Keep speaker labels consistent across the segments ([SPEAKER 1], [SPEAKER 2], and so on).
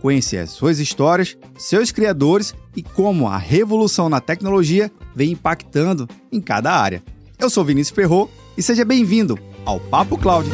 [SPEAKER 1] conhecer suas histórias, seus criadores e como a revolução na tecnologia vem impactando em cada área. Eu sou Vinícius Ferro e seja bem-vindo ao Papo Cloud.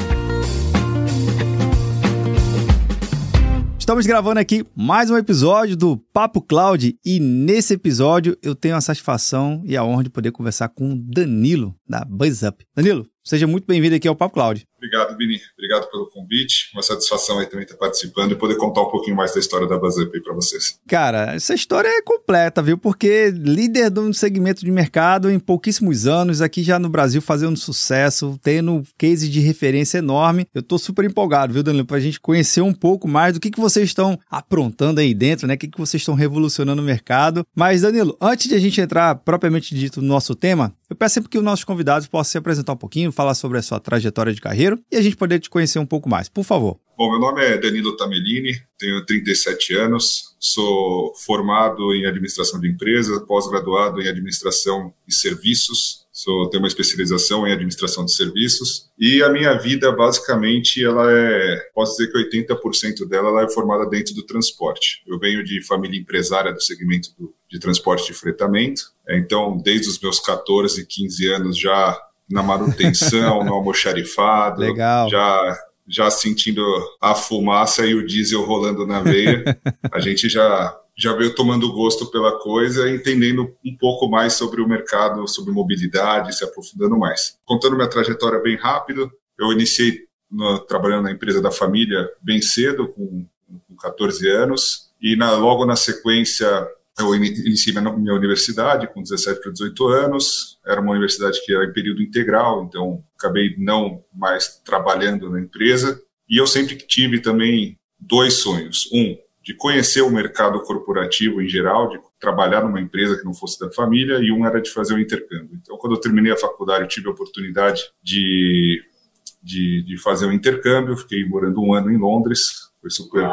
[SPEAKER 1] Estamos gravando aqui mais um episódio do Papo Cloud e nesse episódio eu tenho a satisfação e a honra de poder conversar com o Danilo da BuzzUp. Danilo, seja muito bem-vindo aqui ao Papo Cloud.
[SPEAKER 2] Obrigado, Vini. Obrigado pelo convite. Uma satisfação aí também estar participando e poder contar um pouquinho mais da história da BuzzUp aí para vocês.
[SPEAKER 1] Cara, essa história é completa, viu? Porque líder de um segmento de mercado em pouquíssimos anos, aqui já no Brasil fazendo sucesso, tendo case de referência enorme. Eu tô super empolgado, viu, Danilo? Pra gente conhecer um pouco mais do que, que vocês estão aprontando aí dentro, né? O que, que vocês estão revolucionando o mercado. Mas, Danilo, antes de a gente entrar propriamente dito no nosso tema, eu peço sempre que os nossos convidados possam se apresentar um pouquinho, falar sobre a sua trajetória de carreira e a gente poder te conhecer um pouco mais. Por favor.
[SPEAKER 2] Bom, meu nome é Danilo Tamellini, tenho 37 anos, sou formado em administração de empresas, pós-graduado em administração e serviços, sou, tenho uma especialização em administração de serviços e a minha vida basicamente ela é, posso dizer que 80% dela ela é formada dentro do transporte. Eu venho de família empresária do segmento do, de transporte de fretamento, então desde os meus 14, 15 anos já na manutenção, no almoxarifado,
[SPEAKER 1] Legal.
[SPEAKER 2] já já sentindo a fumaça e o diesel rolando na veia, a gente já já veio tomando gosto pela coisa, entendendo um pouco mais sobre o mercado, sobre mobilidade, se aprofundando mais. Contando minha trajetória bem rápido, eu iniciei no, trabalhando na empresa da família bem cedo, com, com 14 anos, e na, logo na sequência eu iniciei minha, minha universidade com 17 para 18 anos, era uma universidade que era em período integral, então acabei não mais trabalhando na empresa. E eu sempre tive também dois sonhos. Um, de conhecer o mercado corporativo em geral, de trabalhar numa empresa que não fosse da família, e um era de fazer o um intercâmbio. Então, quando eu terminei a faculdade, eu tive a oportunidade de, de, de fazer o um intercâmbio, fiquei morando um ano em Londres, foi super,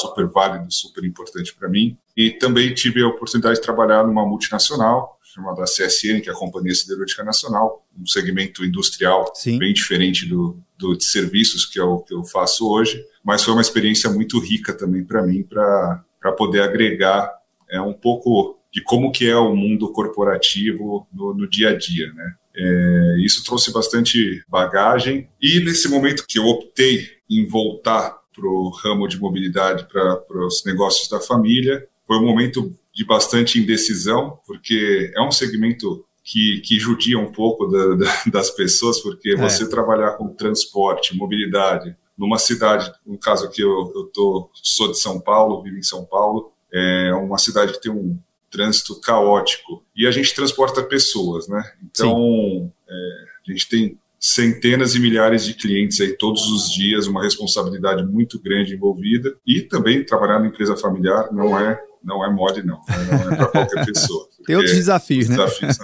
[SPEAKER 2] super válido, super importante para mim. E também tive a oportunidade de trabalhar numa multinacional chamada CSN, que é a Companhia Siderúrgica Nacional, um segmento industrial
[SPEAKER 1] Sim.
[SPEAKER 2] bem diferente do, do de serviços que é o que eu faço hoje, mas foi uma experiência muito rica também para mim, para poder agregar é, um pouco de como que é o mundo corporativo no, no dia a dia, né? É, isso trouxe bastante bagagem e nesse momento que eu optei em voltar para o ramo de mobilidade, para os negócios da família. Foi um momento de bastante indecisão, porque é um segmento que, que judia um pouco da, da, das pessoas, porque é. você trabalhar com transporte, mobilidade, numa cidade, no caso aqui eu, eu tô, sou de São Paulo, vivo em São Paulo, é uma cidade que tem um trânsito caótico e a gente transporta pessoas, né? Então é, a gente tem centenas e milhares de clientes aí todos os dias, uma responsabilidade muito grande envolvida e também trabalhar na empresa familiar não é não é mod não, né? não é para qualquer pessoa.
[SPEAKER 1] Tem outros desafios, né?
[SPEAKER 2] Desafios,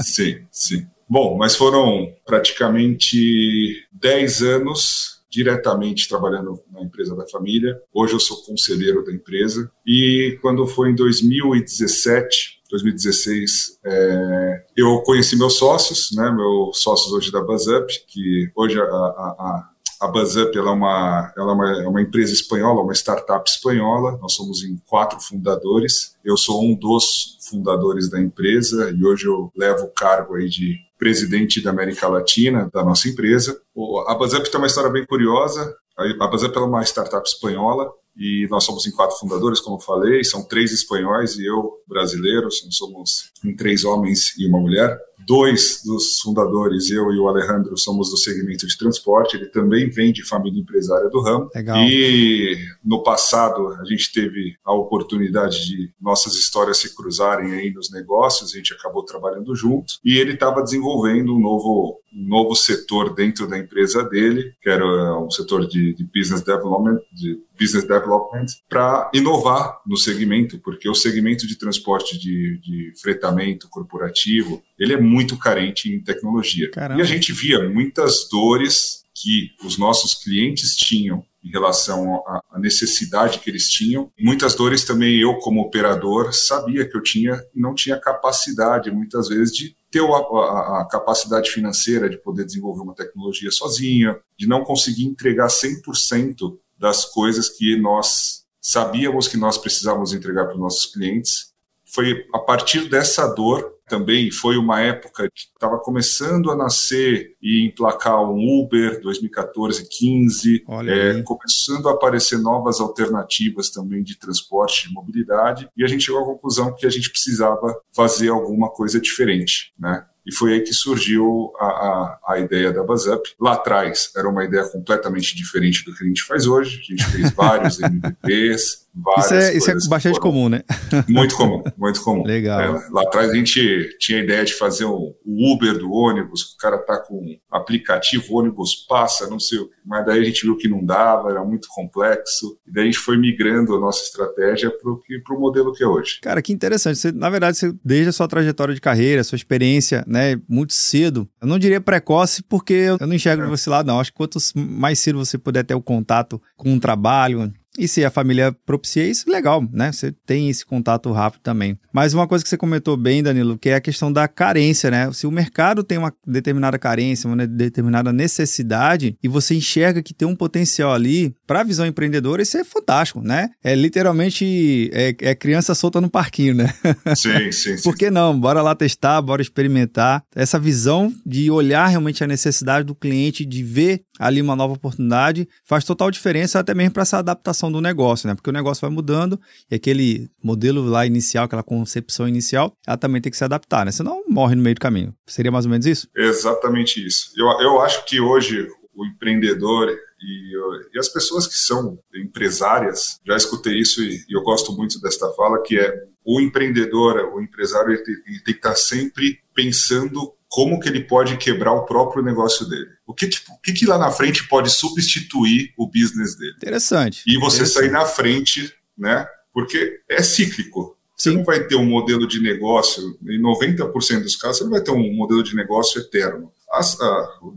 [SPEAKER 2] sim, sim. Bom, mas foram praticamente 10 anos diretamente trabalhando na empresa da família. Hoje eu sou conselheiro da empresa e quando foi em 2017 2016, é, eu conheci meus sócios, né, meus sócios hoje da BuzzUp, que hoje a, a, a BuzzUp ela é, uma, ela é uma, é uma, empresa espanhola, uma startup espanhola. Nós somos em quatro fundadores. Eu sou um dos fundadores da empresa e hoje eu levo o cargo aí de presidente da América Latina da nossa empresa. A BuzzUp tem uma história bem curiosa. A BuzzUp é uma startup espanhola e nós somos em quatro fundadores, como falei, são três espanhóis e eu brasileiro, somos em três homens e uma mulher. Dois dos fundadores, eu e o Alejandro, somos do segmento de transporte. Ele também vem de família empresária do ramo.
[SPEAKER 1] Legal.
[SPEAKER 2] E no passado a gente teve a oportunidade de nossas histórias se cruzarem aí nos negócios. A gente acabou trabalhando junto e ele estava desenvolvendo um novo um novo setor dentro da empresa dele, que era um setor de, de business development, de business development, para inovar no segmento, porque o segmento de transporte de, de fretamento corporativo ele é muito carente em tecnologia.
[SPEAKER 1] Caramba.
[SPEAKER 2] E a gente via muitas dores que os nossos clientes tinham em relação à necessidade que eles tinham. Muitas dores também eu, como operador, sabia que eu tinha não tinha capacidade, muitas vezes, de ter a, a, a, capacidade financeira de poder desenvolver uma tecnologia sozinha, de não conseguir entregar 100% das coisas que nós sabíamos que nós precisávamos entregar para os nossos clientes. Foi a partir dessa dor também foi uma época que estava começando a nascer e emplacar um Uber 2014, 15, é, começando a aparecer novas alternativas também de transporte, de mobilidade, e a gente chegou à conclusão que a gente precisava fazer alguma coisa diferente, né? E foi aí que surgiu a, a, a ideia da BuzzUp. Lá atrás era uma ideia completamente diferente do que a gente faz hoje. A gente fez vários MVPs,
[SPEAKER 1] isso é, isso é bastante foram... comum, né?
[SPEAKER 2] Muito comum, muito comum.
[SPEAKER 1] Legal.
[SPEAKER 2] É, lá atrás a gente tinha a ideia de fazer o um, Uber do ônibus, o cara tá com aplicativo, o ônibus passa, não sei o que. Mas daí a gente viu que não dava, era muito complexo. E daí a gente foi migrando a nossa estratégia para o modelo que é hoje.
[SPEAKER 1] Cara, que interessante. Você, na verdade, você, desde a sua trajetória de carreira, sua experiência, né, muito cedo, eu não diria precoce, porque eu não enxergo é. você lá, não. Acho que quanto mais cedo você puder ter o contato com um trabalho, e se a família propicia isso, legal, né? Você tem esse contato rápido também. Mas uma coisa que você comentou bem, Danilo, que é a questão da carência, né? Se o mercado tem uma determinada carência, uma determinada necessidade, e você enxerga que tem um potencial ali, para a visão empreendedora, isso é fantástico, né? É literalmente é, é criança solta no parquinho, né?
[SPEAKER 2] Sim, sim, sim.
[SPEAKER 1] Por que não? Bora lá testar, bora experimentar. Essa visão de olhar realmente a necessidade do cliente, de ver ali uma nova oportunidade, faz total diferença até mesmo para essa adaptação do negócio, né? Porque o negócio vai mudando e aquele modelo lá inicial, aquela concepção inicial, ela também tem que se adaptar, né? Senão morre no meio do caminho. Seria mais ou menos isso?
[SPEAKER 2] Exatamente isso. Eu, eu acho que hoje o empreendedor e, e, as pessoas que são empresárias, já escutei isso e, e, eu gosto muito desta fala, que é o empreendedor, o empresário, ele tem, ele tem que estar sempre pensando como que ele pode quebrar o próprio negócio dele. O que, tipo, o que, que lá na frente pode substituir o business dele?
[SPEAKER 1] Interessante.
[SPEAKER 2] E você
[SPEAKER 1] Interessante.
[SPEAKER 2] sair na frente, né? Porque é cíclico. Você Sim. não vai ter um modelo de negócio, em 90% dos casos, você não vai ter um modelo de negócio eterno. As,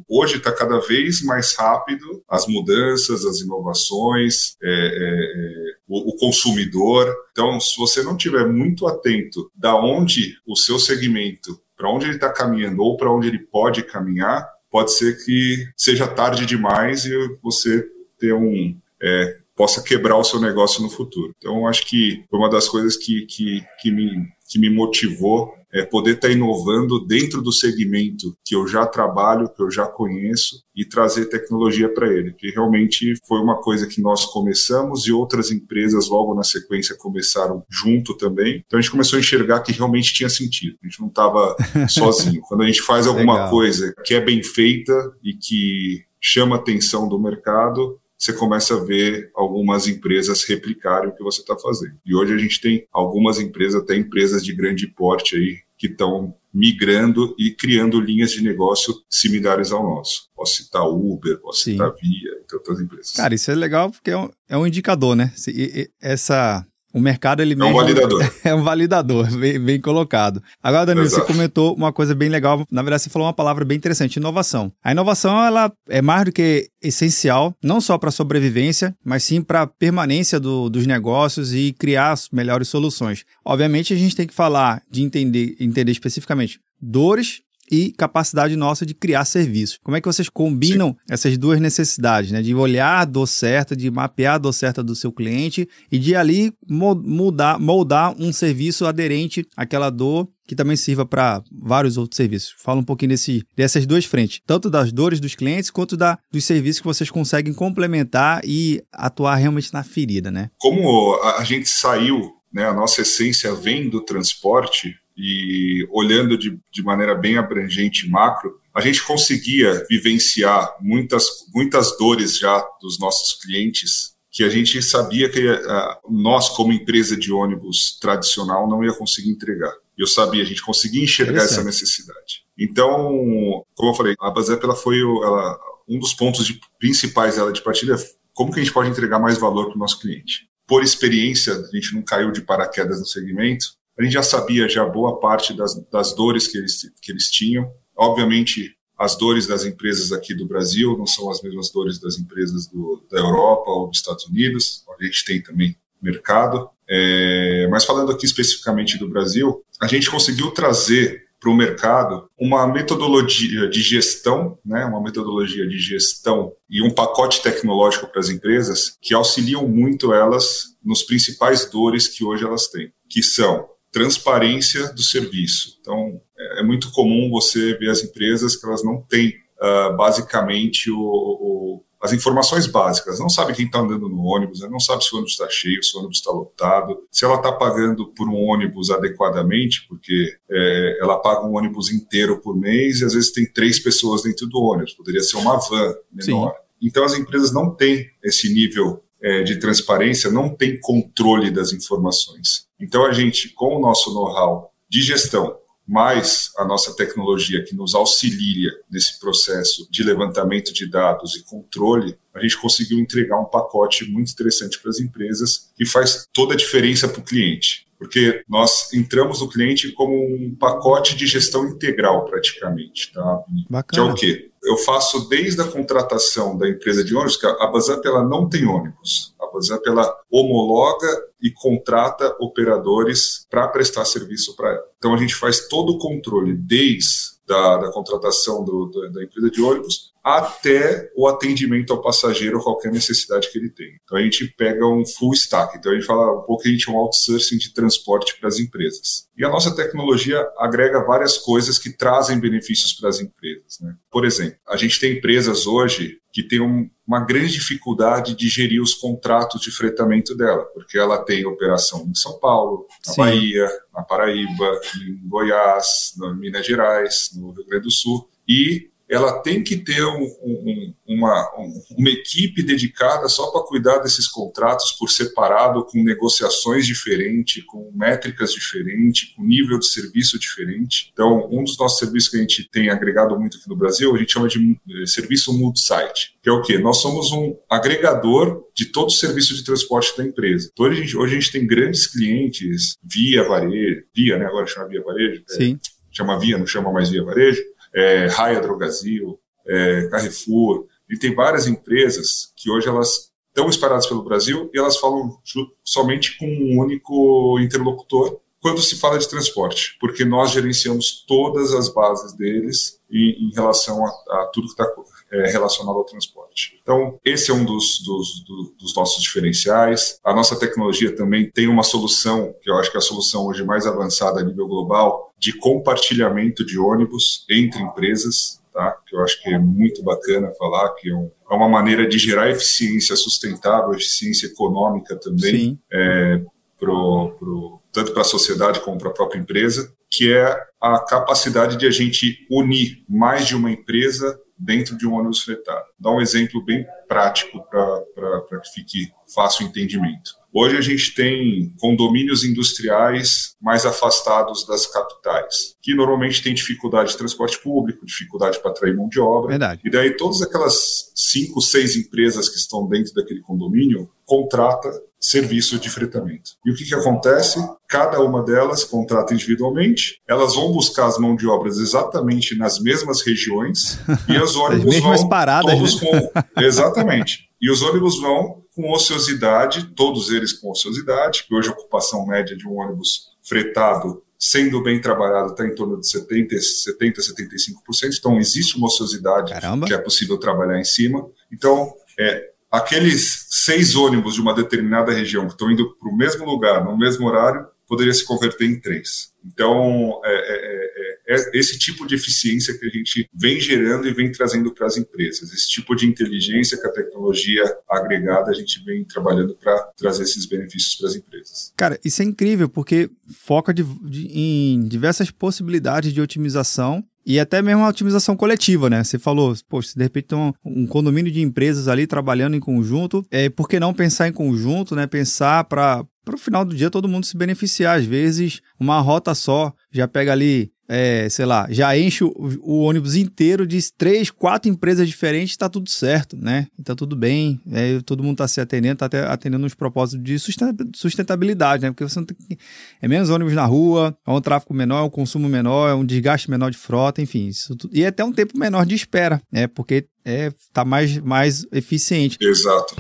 [SPEAKER 2] hoje está cada vez mais rápido as mudanças, as inovações, é, é, é, o, o, consumidor. Então, se você não tiver muito atento da onde o seu segmento para onde ele está caminhando ou para onde ele pode caminhar, pode ser que seja tarde demais e você ter um é, possa quebrar o seu negócio no futuro. Então, acho que foi uma das coisas que, que, que, me, que me motivou é poder estar tá inovando dentro do segmento que eu já trabalho, que eu já conheço e trazer tecnologia para ele, que realmente foi uma coisa que nós começamos e outras empresas logo na sequência começaram junto também. Então a gente começou a enxergar que realmente tinha sentido. A gente não estava sozinho. Quando a gente faz alguma Legal. coisa que é bem feita e que chama a atenção do mercado, você começa a ver algumas empresas replicarem o que você está fazendo. E hoje a gente tem algumas empresas, até empresas de grande porte aí, que estão migrando e criando linhas de negócio similares ao nosso. Posso citar Uber, posso Sim. citar Via, entre outras empresas.
[SPEAKER 1] Cara, isso é legal porque é um, é um indicador, né? Essa o mercado ele
[SPEAKER 2] é um validador.
[SPEAKER 1] É um validador, bem, bem colocado. Agora, Danilo, Exato. você comentou uma coisa bem legal. Na verdade, você falou uma palavra bem interessante: inovação. A inovação ela é mais do que essencial, não só para a sobrevivência, mas sim para a permanência do, dos negócios e criar melhores soluções. Obviamente, a gente tem que falar de entender, entender especificamente dores e capacidade nossa de criar serviços. Como é que vocês combinam Sim. essas duas necessidades, né? De olhar a dor certa, de mapear a dor certa do seu cliente e de ali mudar, moldar um serviço aderente àquela dor que também sirva para vários outros serviços. Fala um pouquinho desse, dessas duas frentes, tanto das dores dos clientes quanto da, dos serviços que vocês conseguem complementar e atuar realmente na ferida, né?
[SPEAKER 2] Como a gente saiu, né, a nossa essência vem do transporte, e olhando de, de maneira bem abrangente macro, a gente conseguia vivenciar muitas, muitas dores já dos nossos clientes que a gente sabia que uh, nós, como empresa de ônibus tradicional, não ia conseguir entregar. Eu sabia, a gente conseguia enxergar essa necessidade. Então, como eu falei, a Bazep ela foi ela, um dos pontos de, principais dela de partida. Como que a gente pode entregar mais valor para o nosso cliente? Por experiência, a gente não caiu de paraquedas no segmento. A gente já sabia já boa parte das, das dores que eles, que eles tinham. Obviamente, as dores das empresas aqui do Brasil não são as mesmas dores das empresas do, da Europa ou dos Estados Unidos, a gente tem também mercado. É, mas falando aqui especificamente do Brasil, a gente conseguiu trazer para o mercado uma metodologia de gestão, né, uma metodologia de gestão e um pacote tecnológico para as empresas que auxiliam muito elas nos principais dores que hoje elas têm, que são transparência do serviço. Então, é, é muito comum você ver as empresas que elas não têm uh, basicamente o, o, as informações básicas. Não sabe quem está andando no ônibus, né? não sabe se o ônibus está cheio, se o ônibus está lotado, se ela está pagando por um ônibus adequadamente, porque é, ela paga um ônibus inteiro por mês e às vezes tem três pessoas dentro do ônibus. Poderia ser uma van menor. Sim. Então as empresas não têm esse nível é, de transparência, não têm controle das informações. Então a gente, com o nosso know-how de gestão, mais a nossa tecnologia que nos auxilia nesse processo de levantamento de dados e controle, a gente conseguiu entregar um pacote muito interessante para as empresas que faz toda a diferença para o cliente. Porque nós entramos no cliente como um pacote de gestão integral, praticamente. Tá? Bacana. Que é o quê? Eu faço desde a contratação da empresa de ônibus, que a Bazap ela não tem ônibus. A Bazap ela homologa e contrata operadores para prestar serviço para ela. Então a gente faz todo o controle desde da, da contratação do, do, da empresa de ônibus até o atendimento ao passageiro, qualquer necessidade que ele tenha. Então a gente pega um full stack. Então a gente fala um pouco que a gente é um outsourcing de transporte para as empresas. E a nossa tecnologia agrega várias coisas que trazem benefícios para as empresas. Né? Por exemplo, a gente tem empresas hoje que têm um, uma grande dificuldade de gerir os contratos de fretamento dela, porque ela tem operação em São Paulo, na Sim. Bahia, na Paraíba, em Goiás, em Minas Gerais, no Rio Grande do Sul, e ela tem que ter um, um, uma, uma equipe dedicada só para cuidar desses contratos por separado, com negociações diferentes, com métricas diferentes, com nível de serviço diferente. Então, um dos nossos serviços que a gente tem agregado muito aqui no Brasil, a gente chama de eh, serviço multi-site, que é o quê? Nós somos um agregador de todo o serviço de transporte da empresa. Então, hoje a gente, hoje a gente tem grandes clientes via varejo, via, né? Agora chama via varejo.
[SPEAKER 1] Sim.
[SPEAKER 2] É, chama via, não chama mais via varejo é, Raia Drogazil, é, Carrefour, e tem várias empresas que hoje elas estão espalhadas pelo Brasil e elas falam somente com um único interlocutor quando se fala de transporte, porque nós gerenciamos todas as bases deles em, em relação a, a, tudo que está é, relacionado ao transporte. Então, esse é um dos, dos, dos, nossos diferenciais. A nossa tecnologia também tem uma solução, que eu acho que é a solução hoje mais avançada a nível global, de compartilhamento de ônibus entre empresas. Tá? que eu acho que é muito bacana falar, que é, é uma maneira de gerar eficiência sustentável, eficiência econômica também, é, pro, pro, tanto para a sociedade como para a própria empresa, que é a capacidade de a gente unir mais de uma empresa dentro de um ônibus fretado. Dá um exemplo bem prático para que fique fácil o entendimento. Hoje a gente tem condomínios industriais mais afastados das capitais, que normalmente têm dificuldade de transporte público, dificuldade para atrair mão de obra.
[SPEAKER 1] Verdade.
[SPEAKER 2] E daí todas aquelas cinco, seis empresas que estão dentro daquele condomínio contrata serviço de fretamento. E o que, que acontece? Cada uma delas contrata individualmente, elas vão buscar as mãos de obras exatamente nas mesmas regiões e os ônibus vão
[SPEAKER 1] paradas,
[SPEAKER 2] todos né? com exatamente. E os ônibus vão com ociosidade, todos eles com ociosidade, que hoje a ocupação média de um ônibus fretado sendo bem trabalhado está em torno de 70, 70 75%. Então, existe uma ociosidade Caramba. que é possível trabalhar em cima. Então, é, aqueles seis ônibus de uma determinada região que estão indo para o mesmo lugar, no mesmo horário, poderia se converter em três. Então, é, é, é, é esse tipo de eficiência que a gente vem gerando e vem trazendo para as empresas. Esse tipo de inteligência que a tecnologia agregada a gente vem trabalhando para trazer esses benefícios para as empresas.
[SPEAKER 1] Cara, isso é incrível porque foca de, de, em diversas possibilidades de otimização e até mesmo a otimização coletiva, né? Você falou, poxa, se de repente tem um, um, condomínio de empresas ali trabalhando em conjunto, é, por que não pensar em conjunto, né? Pensar para o final do dia todo mundo se beneficiar. Às vezes, uma rota só já pega ali é, sei lá, já enche o, o, ônibus inteiro de três, quatro empresas diferentes, está tudo certo, né? Tá tudo bem, é, todo mundo está se atendendo, está atendendo uns propósitos de sustentabilidade, né? Porque você não tem, é menos ônibus na rua, é um tráfego menor, é um consumo menor, é um desgaste menor de frota, enfim, isso tudo, e é até um tempo menor de espera, né? Porque é, tá mais, mais eficiente.
[SPEAKER 2] Exato.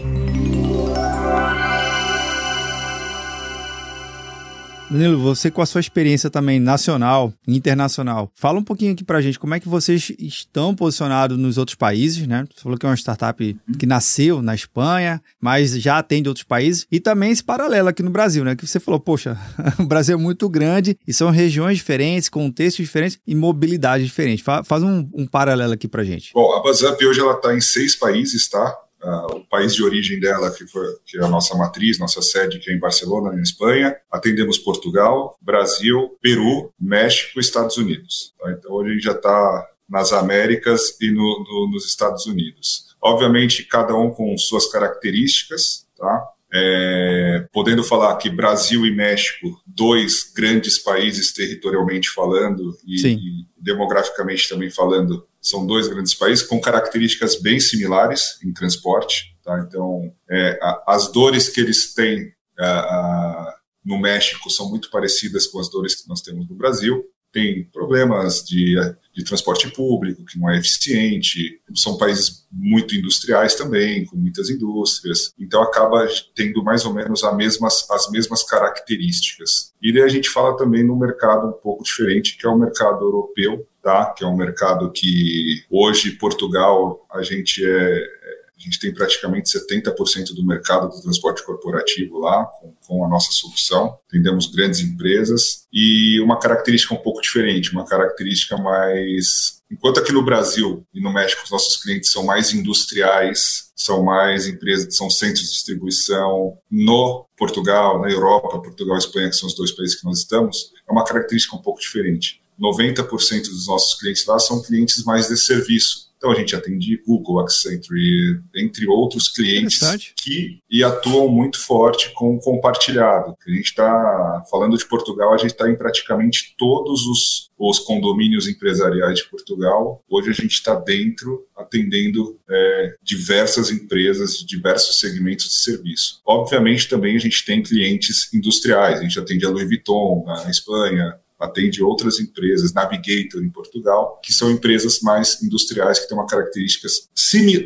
[SPEAKER 1] Danilo, você com a sua experiência também nacional e internacional, fala um pouquinho aqui pra gente como é que vocês estão posicionados nos outros países, né? Você falou que é uma startup que nasceu na Espanha, mas já atende outros países, e também esse paralelo aqui no Brasil, né? Que você falou, poxa, o Brasil é muito grande e são regiões diferentes, contextos diferentes e mobilidade diferente. Faz um, um paralelo aqui pra gente.
[SPEAKER 2] Bom, a BuzzUp hoje ela tá em seis países, tá? Uh, o país de origem dela, que, foi, que é a nossa matriz, nossa sede, que é em Barcelona, na Espanha. Atendemos Portugal, Brasil, Peru, México e Estados Unidos. Tá? Então, hoje a gente já está nas Américas e no, no, nos Estados Unidos. Obviamente, cada um com suas características, tá? É, podendo falar que Brasil e México, dois grandes países territorialmente falando e, e, demograficamente também falando, são dois grandes países com características bem similares em transporte. Tá? Então, é, a, as dores que eles têm a, a, no México são muito parecidas com as dores que nós temos no Brasil tem problemas de, de transporte público que não é eficiente, são países muito industriais também, com muitas indústrias, então acaba tendo mais ou menos as mesmas, as mesmas características. E daí a gente fala também no mercado um pouco diferente, que é o mercado europeu, tá? que é um mercado que hoje Portugal a gente é a gente tem praticamente 70% do mercado do transporte corporativo lá, com, com, a nossa solução. Atendemos grandes empresas e uma característica um pouco diferente, uma característica mais. Enquanto aqui no Brasil e no México os nossos clientes são mais industriais, são mais empresas, são centros de distribuição. No Portugal, na Europa, Portugal e Espanha, que são os dois países que nós estamos, é uma característica um pouco diferente. 90% dos nossos clientes lá são clientes mais de serviço então a gente atende Google, Accenture, entre outros clientes que e atuam muito forte com o compartilhado. A gente está falando de Portugal, a gente está em praticamente todos os, os condomínios empresariais de Portugal. Hoje a gente está dentro, atendendo é, diversas empresas, diversos segmentos de serviço. Obviamente também a gente tem clientes industriais. A gente atende a Louis Vuitton na Espanha, atende outras empresas, Navigator em Portugal, que são empresas mais industriais que têm uma característica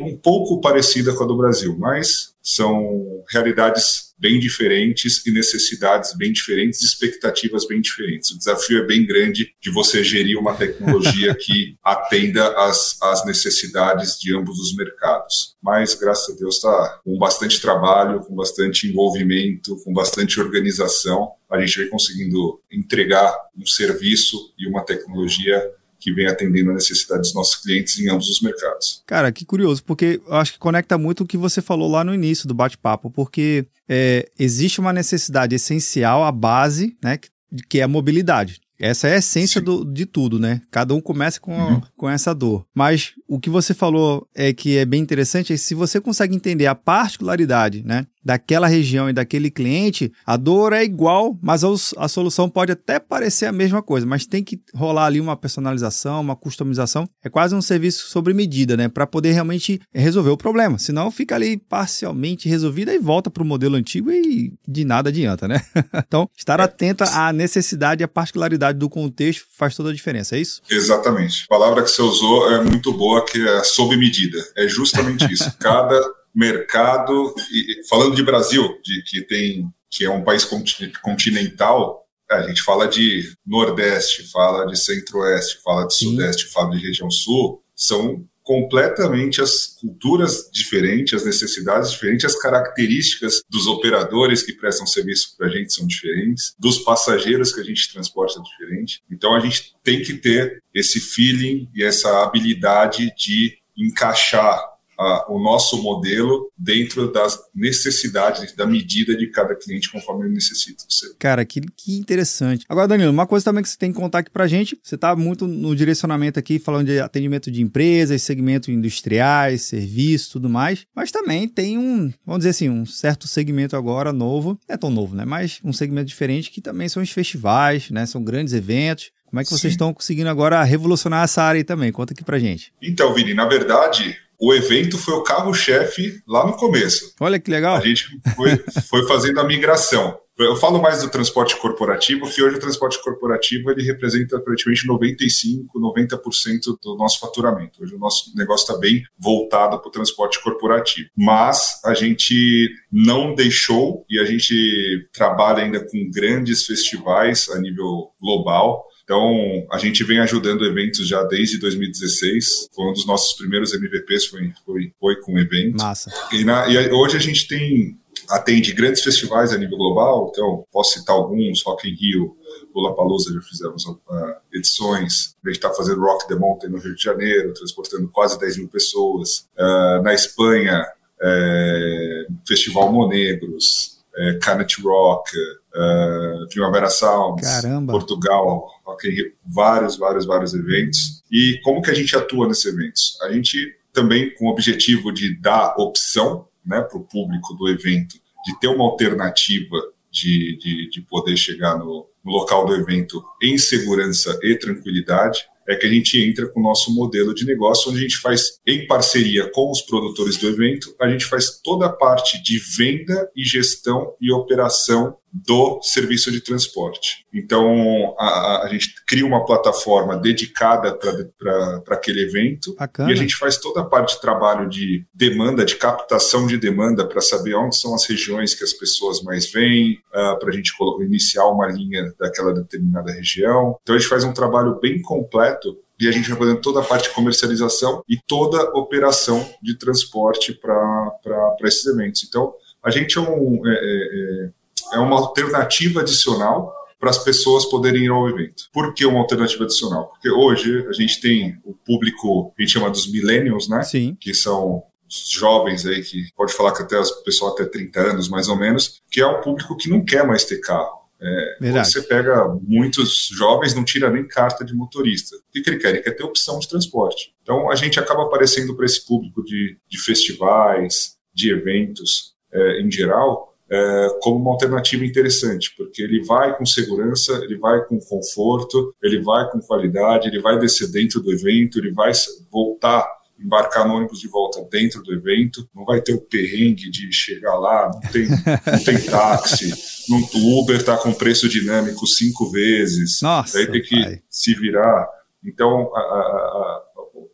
[SPEAKER 2] um pouco parecida com a do Brasil, mas são realidades bem diferentes e necessidades bem diferentes, expectativas bem diferentes. O desafio é bem grande de você gerir uma tecnologia que atenda às, às necessidades de ambos os mercados. Mas, graças a Deus, está com bastante trabalho, com bastante envolvimento, com bastante organização. A gente vem conseguindo entregar um serviço e uma tecnologia que vem atendendo a necessidade dos nossos clientes em ambos os mercados.
[SPEAKER 1] Cara, que curioso, porque eu acho que conecta muito o que você falou lá no início do bate-papo, porque é, existe uma necessidade essencial, a base, né, que é a mobilidade. Essa é a essência do, de tudo, né? Cada um começa com, uhum. com essa dor. Mas o que você falou é que é bem interessante é se você consegue entender a particularidade, né? Daquela região e daquele cliente, a dor é igual, mas a, solução pode até parecer a mesma coisa, mas tem que rolar ali uma personalização, uma customização. É quase um serviço sobre medida, né? Para poder realmente resolver o problema. Senão fica ali parcialmente resolvido e volta para o modelo antigo e de nada adianta, né? então, estar atento à necessidade e à particularidade do contexto faz toda a diferença, é isso?
[SPEAKER 2] Exatamente. A palavra que você usou é muito boa, que é sob medida. É justamente isso. Cada mercado, e, falando de Brasil, de que tem que é um país continental, a gente fala de Nordeste, fala de Centro-Oeste, fala de Sudeste, fala de região Sul, são completamente as culturas diferentes, as necessidades diferentes, as características dos operadores que prestam serviço para a gente são diferentes, dos passageiros que a gente transporta diferente. Então a gente tem que ter esse feeling e essa habilidade de encaixar o nosso modelo dentro das necessidades, da medida de cada cliente conforme ele necessita.
[SPEAKER 1] Cara, que, que interessante. Agora, Danilo, uma coisa também que você tem que contar aqui pra gente, você tá muito no direcionamento aqui, falando de atendimento de empresas, segmentos industriais, serviços, tudo mais, mas também tem um, vamos dizer assim, um certo segmento agora novo, não é tão novo, né, mas um segmento diferente que também são os festivais, né, são grandes eventos, como é que Sim. vocês estão conseguindo agora revolucionar essa área aí também? Conta aqui pra gente.
[SPEAKER 2] Então, Vini, na verdade, o evento foi o carro-chefe lá no começo.
[SPEAKER 1] Olha que legal.
[SPEAKER 2] A gente foi, foi fazendo a migração. Eu falo mais do transporte corporativo, que hoje o transporte corporativo ele representa praticamente 95, 90% do nosso faturamento. Hoje o nosso negócio está bem voltado para o transporte corporativo. Mas a gente não deixou e a gente trabalha ainda com grandes festivais a nível global. Então, a gente vem ajudando eventos já desde 2016. Foi um dos nossos primeiros MVPs, foi, foi, foi com evento.
[SPEAKER 1] Massa.
[SPEAKER 2] E, na, e hoje a gente tem atende grandes festivais a nível global, então posso citar alguns, Rock in Rio, Lollapalooza, já fizemos uh, edições, a gente está fazendo Rock the Mountain no Rio de Janeiro, transportando quase 10 mil pessoas, uh, na Espanha, uh, Festival Monegros, é, Canet Rock, uh, Primavera Sound,
[SPEAKER 1] Caramba.
[SPEAKER 2] Portugal, vários, vários, vários eventos. E como que a gente atua nesses eventos? A gente também com o objetivo de dar opção né, para o público do evento, de ter uma alternativa de, de, de poder chegar no, no local do evento em segurança e tranquilidade é que a gente entra com o nosso modelo de negócio, onde a gente faz, em parceria com os produtores do evento, a gente faz toda a parte de venda e gestão e operação do serviço de transporte. Então, a, a gente cria uma plataforma dedicada para aquele evento
[SPEAKER 1] Bacana.
[SPEAKER 2] e a gente faz toda a parte de trabalho de demanda, de captação de demanda para saber onde são as regiões que as pessoas mais vêm, uh, para a gente iniciar uma linha daquela determinada região. Então, a gente faz um trabalho bem completo e a gente vai fazendo toda a parte de comercialização e toda a operação de transporte para esses eventos. Então, a gente é um. É, é, é uma alternativa adicional para as pessoas poderem ir ao evento. Por que uma alternativa adicional? Porque hoje a gente tem o público, a gente chama dos millennials, né?
[SPEAKER 1] Sim.
[SPEAKER 2] Que são os jovens aí, que pode falar que até o pessoal até 30 anos, mais ou menos, que é um público que não quer mais ter carro. É, você pega muitos jovens, não tira nem carta de motorista. O que, que ele quer? Ele quer ter opção de transporte. Então a gente acaba aparecendo para esse público de, de festivais, de eventos é, em geral, como uma alternativa interessante, porque ele vai com segurança, ele vai com conforto, ele vai com qualidade, ele vai descer dentro do evento, ele vai voltar embarcar no ônibus de volta dentro do evento, não vai ter o perrengue de chegar lá, não tem, não tem táxi, não, o Uber está com preço dinâmico cinco vezes,
[SPEAKER 1] Nossa,
[SPEAKER 2] daí tem que pai. se virar. Então, a, a, a,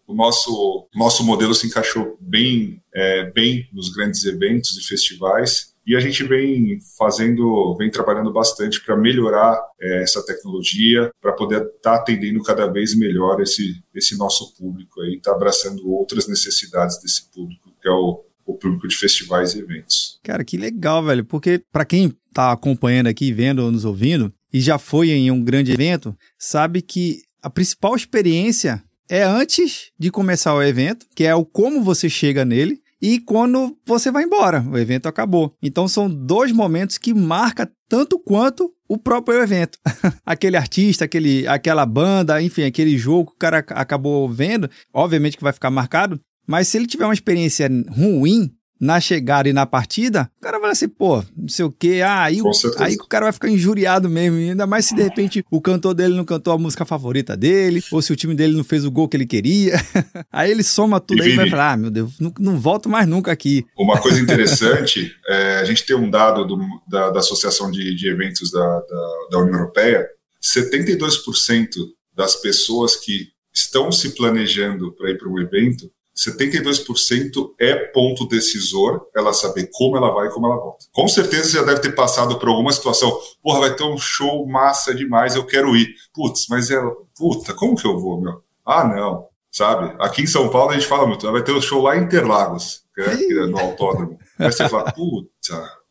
[SPEAKER 2] o nosso, nosso modelo se encaixou bem, é, bem nos grandes eventos e festivais, e a gente vem fazendo, vem trabalhando bastante para melhorar é, essa tecnologia, para poder estar tá atendendo cada vez melhor esse, esse nosso público aí, tá abraçando outras necessidades desse público, que é o, o público de festivais e eventos.
[SPEAKER 1] Cara, que legal, velho, porque para quem está acompanhando aqui, vendo ou nos ouvindo, e já foi em um grande evento, sabe que a principal experiência é antes de começar o evento, que é o como você chega nele, e quando você vai embora, o evento acabou. Então são dois momentos que marca tanto quanto o próprio evento. aquele artista, aquele, aquela banda, enfim, aquele jogo que o cara acabou vendo, obviamente que vai ficar marcado, mas se ele tiver uma experiência ruim, na chegada e na partida, o cara vai assim, pô, não sei o quê, ah, aí, aí o cara vai ficar injuriado mesmo, ainda mais se de repente o cantor dele não cantou a música favorita dele, ou se o time dele não fez o gol que ele queria. aí ele soma tudo e aí e vai falar, ah, meu Deus, não, não, volto mais nunca aqui.
[SPEAKER 2] Uma coisa interessante, é, a gente tem um dado do, da, da, Associação de, de Eventos da, da, da União Europeia, 72% das pessoas que estão se planejando para ir para um evento 72% é ponto decisor ela saber como ela vai e como ela volta. Com certeza você já deve ter passado por alguma situação. Porra, vai ter um show massa demais, eu quero ir. Putz, mas ela. Puta, como que eu vou, meu? Ah, não. sabe? Aqui em São Paulo a gente fala muito, vai ter um show lá em Interlagos, né, no autódromo. Aí você fala, puta,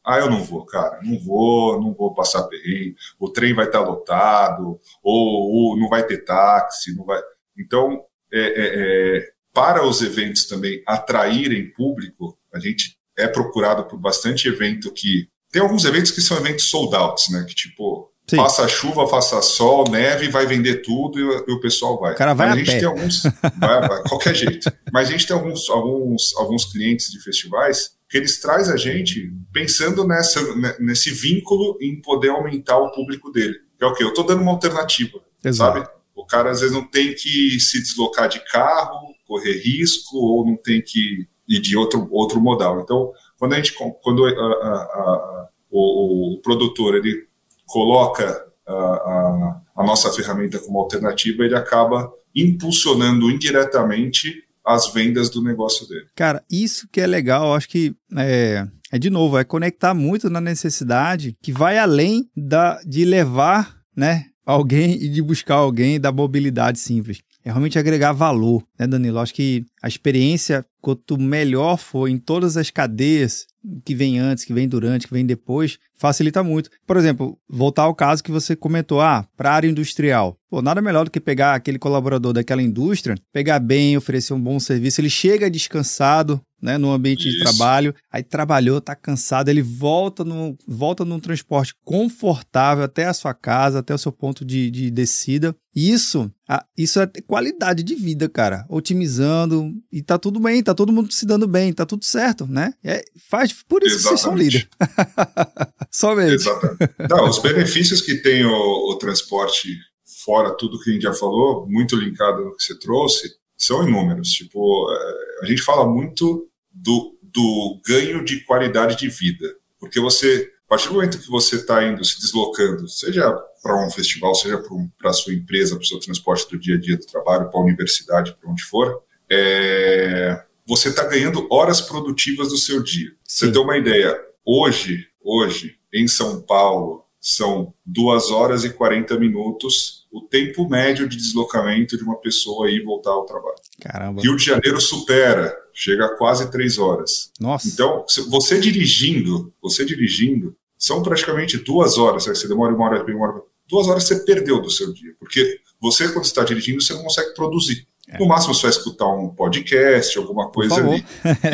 [SPEAKER 2] ah, eu não vou, cara, não vou, não vou passar perrengue, o trem vai estar lotado, ou, ou, não vai ter táxi, não vai. Então, é, é, é, para os eventos também atraírem público, a gente é procurado por bastante evento que. Tem alguns eventos que são eventos sold outs, né? Que tipo, Sim. faça chuva, faça sol, neve, vai vender tudo e, o pessoal vai. O
[SPEAKER 1] cara vai
[SPEAKER 2] Mas
[SPEAKER 1] a,
[SPEAKER 2] gente
[SPEAKER 1] pé.
[SPEAKER 2] tem alguns. Vai, vai, qualquer jeito. Mas a gente tem alguns, alguns, alguns clientes de festivais que eles trazem a gente pensando nessa, nesse vínculo em poder aumentar o público dele. Que é o quê? Eu estou dando uma alternativa, Exato. sabe? O cara às vezes não tem que se deslocar de carro, correr risco, ou não tem que ir de outro, outro modal. Então, quando a gente, quando a, a, a, o, o, produtor ele coloca a, a nossa ferramenta como alternativa, ele acaba impulsionando indiretamente as vendas do negócio dele.
[SPEAKER 1] Cara, isso que é legal, acho que é, é de novo, é conectar muito na necessidade que vai além da, de levar, né, alguém e de buscar alguém da mobilidade simples. É realmente agregar valor, né, Danilo? Acho que a experiência, quanto melhor for em todas as cadeias que vem antes, que vem durante, que vem depois, facilita muito. Por exemplo, voltar ao caso que você comentou, ah, para a área industrial. Pô, nada melhor do que pegar aquele colaborador daquela indústria, pegar bem, oferecer um bom serviço, ele chega descansado, né, no ambiente Isso. de trabalho, aí trabalhou, tá cansado, ele volta no volta num transporte confortável até a sua casa, até o seu ponto de, de descida. Isso, isso é qualidade de vida, cara. Otimizando e tá tudo bem, tá todo mundo se dando bem, tá tudo certo, né? É, faz por isso Exatamente. que vocês são líderes. Somente.
[SPEAKER 2] Exatamente. Não, os benefícios que tem o, o transporte fora tudo que a gente já falou, muito linkado no que você trouxe, são inúmeros. Tipo, é, a gente fala muito do, do ganho de qualidade de vida. Porque você, a partir do momento que você está indo, se deslocando, seja para um festival, seja para um, a sua empresa, para o seu transporte do dia a dia do trabalho, para a universidade, para onde for, é, você está ganhando horas produtivas do seu dia. Sim. Você tem uma ideia, hoje, hoje, em São Paulo, são duas horas e 40 minutos o tempo médio de deslocamento de uma pessoa ir e voltar ao trabalho.
[SPEAKER 1] Caramba.
[SPEAKER 2] Rio de Janeiro supera, chega a quase três horas.
[SPEAKER 1] Nossa.
[SPEAKER 2] Então, você dirigindo, você dirigindo, são praticamente duas horas. Você demora uma hora, uma hora, duas horas você perdeu do seu dia, porque você quando está dirigindo você não consegue produzir. É. No máximo, você vai escutar um podcast, alguma coisa ali.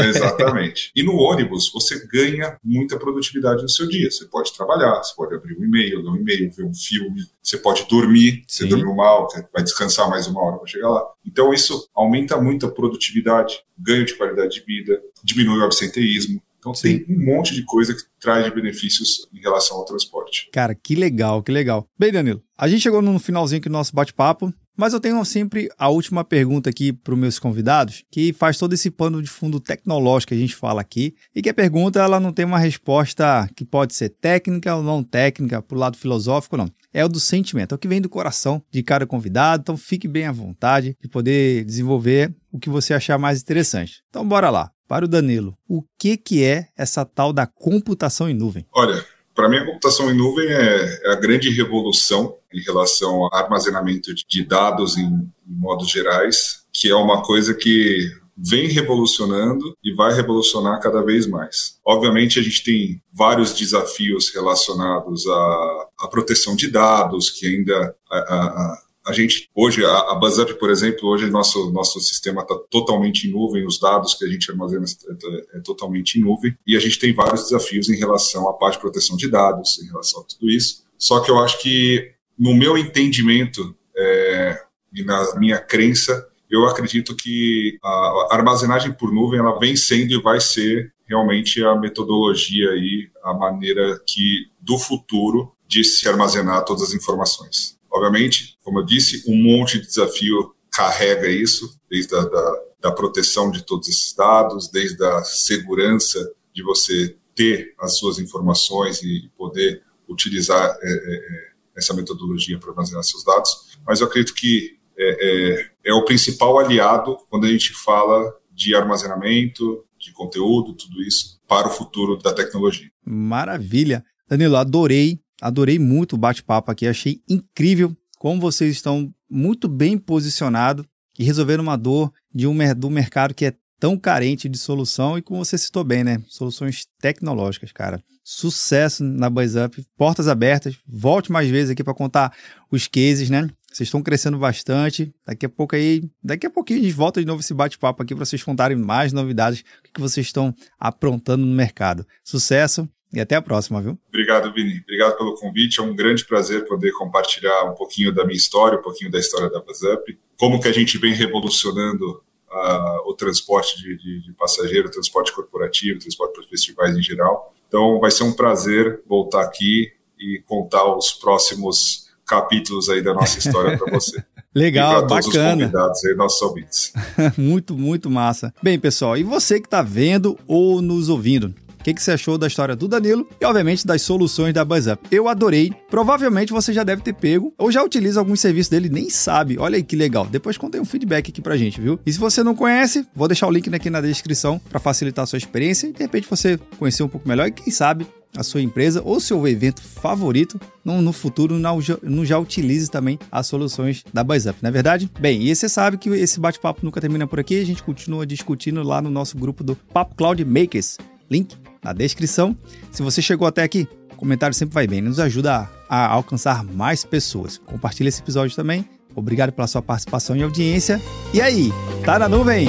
[SPEAKER 2] Exatamente. E no ônibus, você ganha muita produtividade no seu dia. Você pode trabalhar, você pode abrir um e-mail, ler um e-mail, ver um filme, você pode dormir, Sim. você dormiu mal, vai descansar mais uma hora para chegar lá. Então, isso aumenta muito a produtividade, ganho de qualidade de vida, diminui o absenteísmo. Então Sim. tem um monte de coisa que traz de benefícios em relação ao transporte.
[SPEAKER 1] Cara, que legal, que legal. Bem, Danilo, a gente chegou no finalzinho aqui do nosso bate-papo. Mas eu tenho sempre a última pergunta aqui para os meus convidados, que faz todo esse pano de fundo tecnológico que a gente fala aqui, e que a pergunta ela não tem uma resposta que pode ser técnica ou não técnica, para o lado filosófico, não. É o do sentimento, é o que vem do coração de cada convidado, então fique bem à vontade de poder desenvolver o que você achar mais interessante. Então bora lá. Para o Danilo, o que, que é essa tal da computação em nuvem?
[SPEAKER 2] Olha, para mim, a computação em nuvem é, é, a grande revolução em relação ao armazenamento de dados em, modos gerais, que é uma coisa que vem revolucionando e vai revolucionar cada vez mais. Obviamente, a gente tem vários desafios relacionados à, à proteção de dados, que ainda a, a, a gente hoje a, a BuzzUp, por exemplo, hoje nosso nosso sistema está totalmente em nuvem, os dados que a gente armazena é, é, totalmente em nuvem e a gente tem vários desafios em relação à parte de proteção de dados, em relação a tudo isso. Só que eu acho que no meu entendimento é, e na minha crença, eu acredito que a armazenagem por nuvem ela vem sendo e vai ser realmente a metodologia e a maneira que do futuro de se armazenar todas as informações. Obviamente, como eu disse, um monte de desafio carrega isso, desde a da, da proteção de todos esses dados, desde a segurança de você ter as suas informações e poder utilizar é, é, é essa metodologia para armazenar seus dados. Mas eu acredito que é, é, é, o principal aliado quando a gente fala de armazenamento, de conteúdo, tudo isso, para o futuro da tecnologia.
[SPEAKER 1] Maravilha. Danilo, adorei Adorei muito o bate-papo aqui, achei incrível como vocês estão muito bem posicionados e resolveram uma dor de um, do mercado que é tão carente de solução e como você citou bem, né? Soluções tecnológicas, cara. Sucesso na BuzzUp, portas abertas. Volte mais vezes aqui para contar os cases, né? Vocês estão crescendo bastante. Daqui a pouco aí, daqui a pouquinho a gente volta de novo esse bate-papo aqui para vocês contarem mais novidades, que vocês estão aprontando no mercado. Sucesso e até a próxima, viu?
[SPEAKER 2] Obrigado, Vini. Obrigado pelo convite. É um grande prazer poder compartilhar um pouquinho da minha história, um pouquinho da história da BuzzUp, como que a gente vem revolucionando uh, o transporte de, de, de passageiro, o transporte corporativo, o transporte para festivais em geral. Então, vai ser um prazer voltar aqui e contar os próximos capítulos aí da nossa história para você.
[SPEAKER 1] Legal, bacana. Os
[SPEAKER 2] convidados aí, nossos ouvintes.
[SPEAKER 1] muito, muito massa. Bem, pessoal, e você que está vendo ou nos ouvindo? O que, que você achou da história do Danilo e, obviamente, das soluções da BuzzUp. Eu adorei. Provavelmente você já deve ter pego ou já utiliza alguns serviços dele nem sabe. Olha aí que legal. Depois contei um feedback aqui pra gente, viu? E se você não conhece, vou deixar o link aqui na descrição para facilitar a sua experiência e, de repente, você conhecer um pouco melhor e, quem sabe, a sua empresa ou seu evento favorito no, no futuro não, não, já utilize também as soluções da BuzzUp, não é verdade? Bem, e você sabe que esse bate-papo nunca termina por aqui, a gente continua discutindo lá no nosso grupo do Papo Cloud Makers. Link na descrição. Se você chegou até aqui, comentário sempre vai bem, nos ajuda a, a alcançar mais pessoas. Compartilhe esse episódio também. Obrigado pela sua participação e audiência. E aí, tá na nuvem?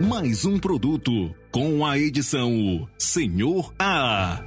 [SPEAKER 3] Mais um produto com a edição Senhor A.